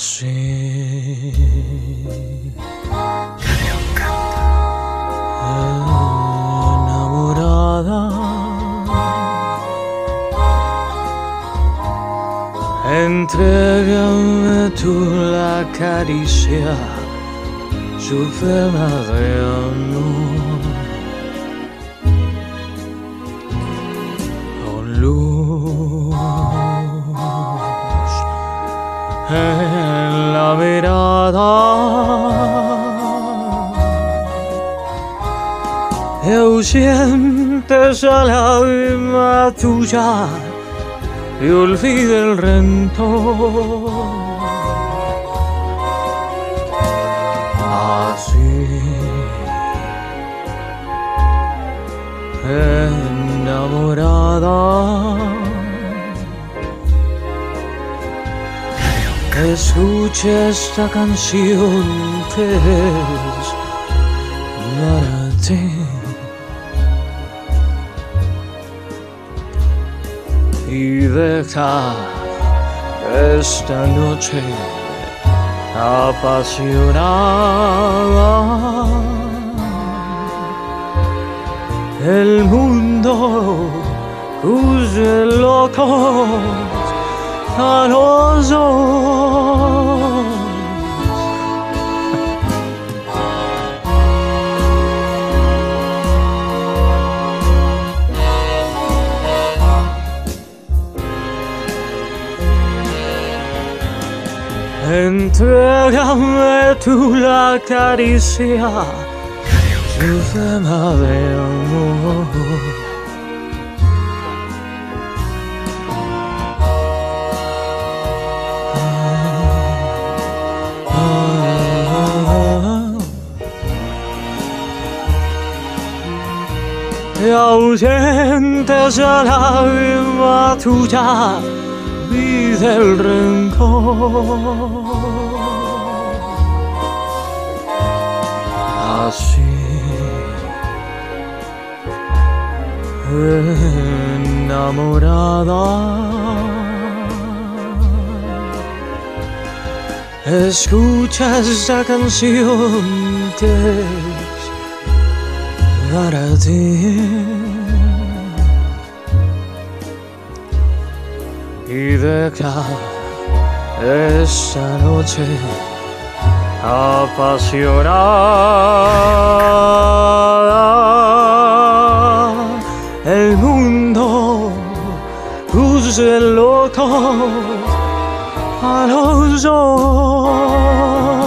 así. Enamorada. Entrégame tú la caricia suprema de amor. En la mirada. Ausente esa lágrima tuya y olvida el rencor. Así, enamorada. Escucha esta canción que es para ti. y deja esta noche apasionada. El mundo use locos a los Entrégame tú la caricia suprema de amor. Y ausente esa lágrima tuya vive el rencor. Así, enamorada. Escucha esta canción que es para ti. Y deja esta noche apasionada. El mundo use loco a los ojos.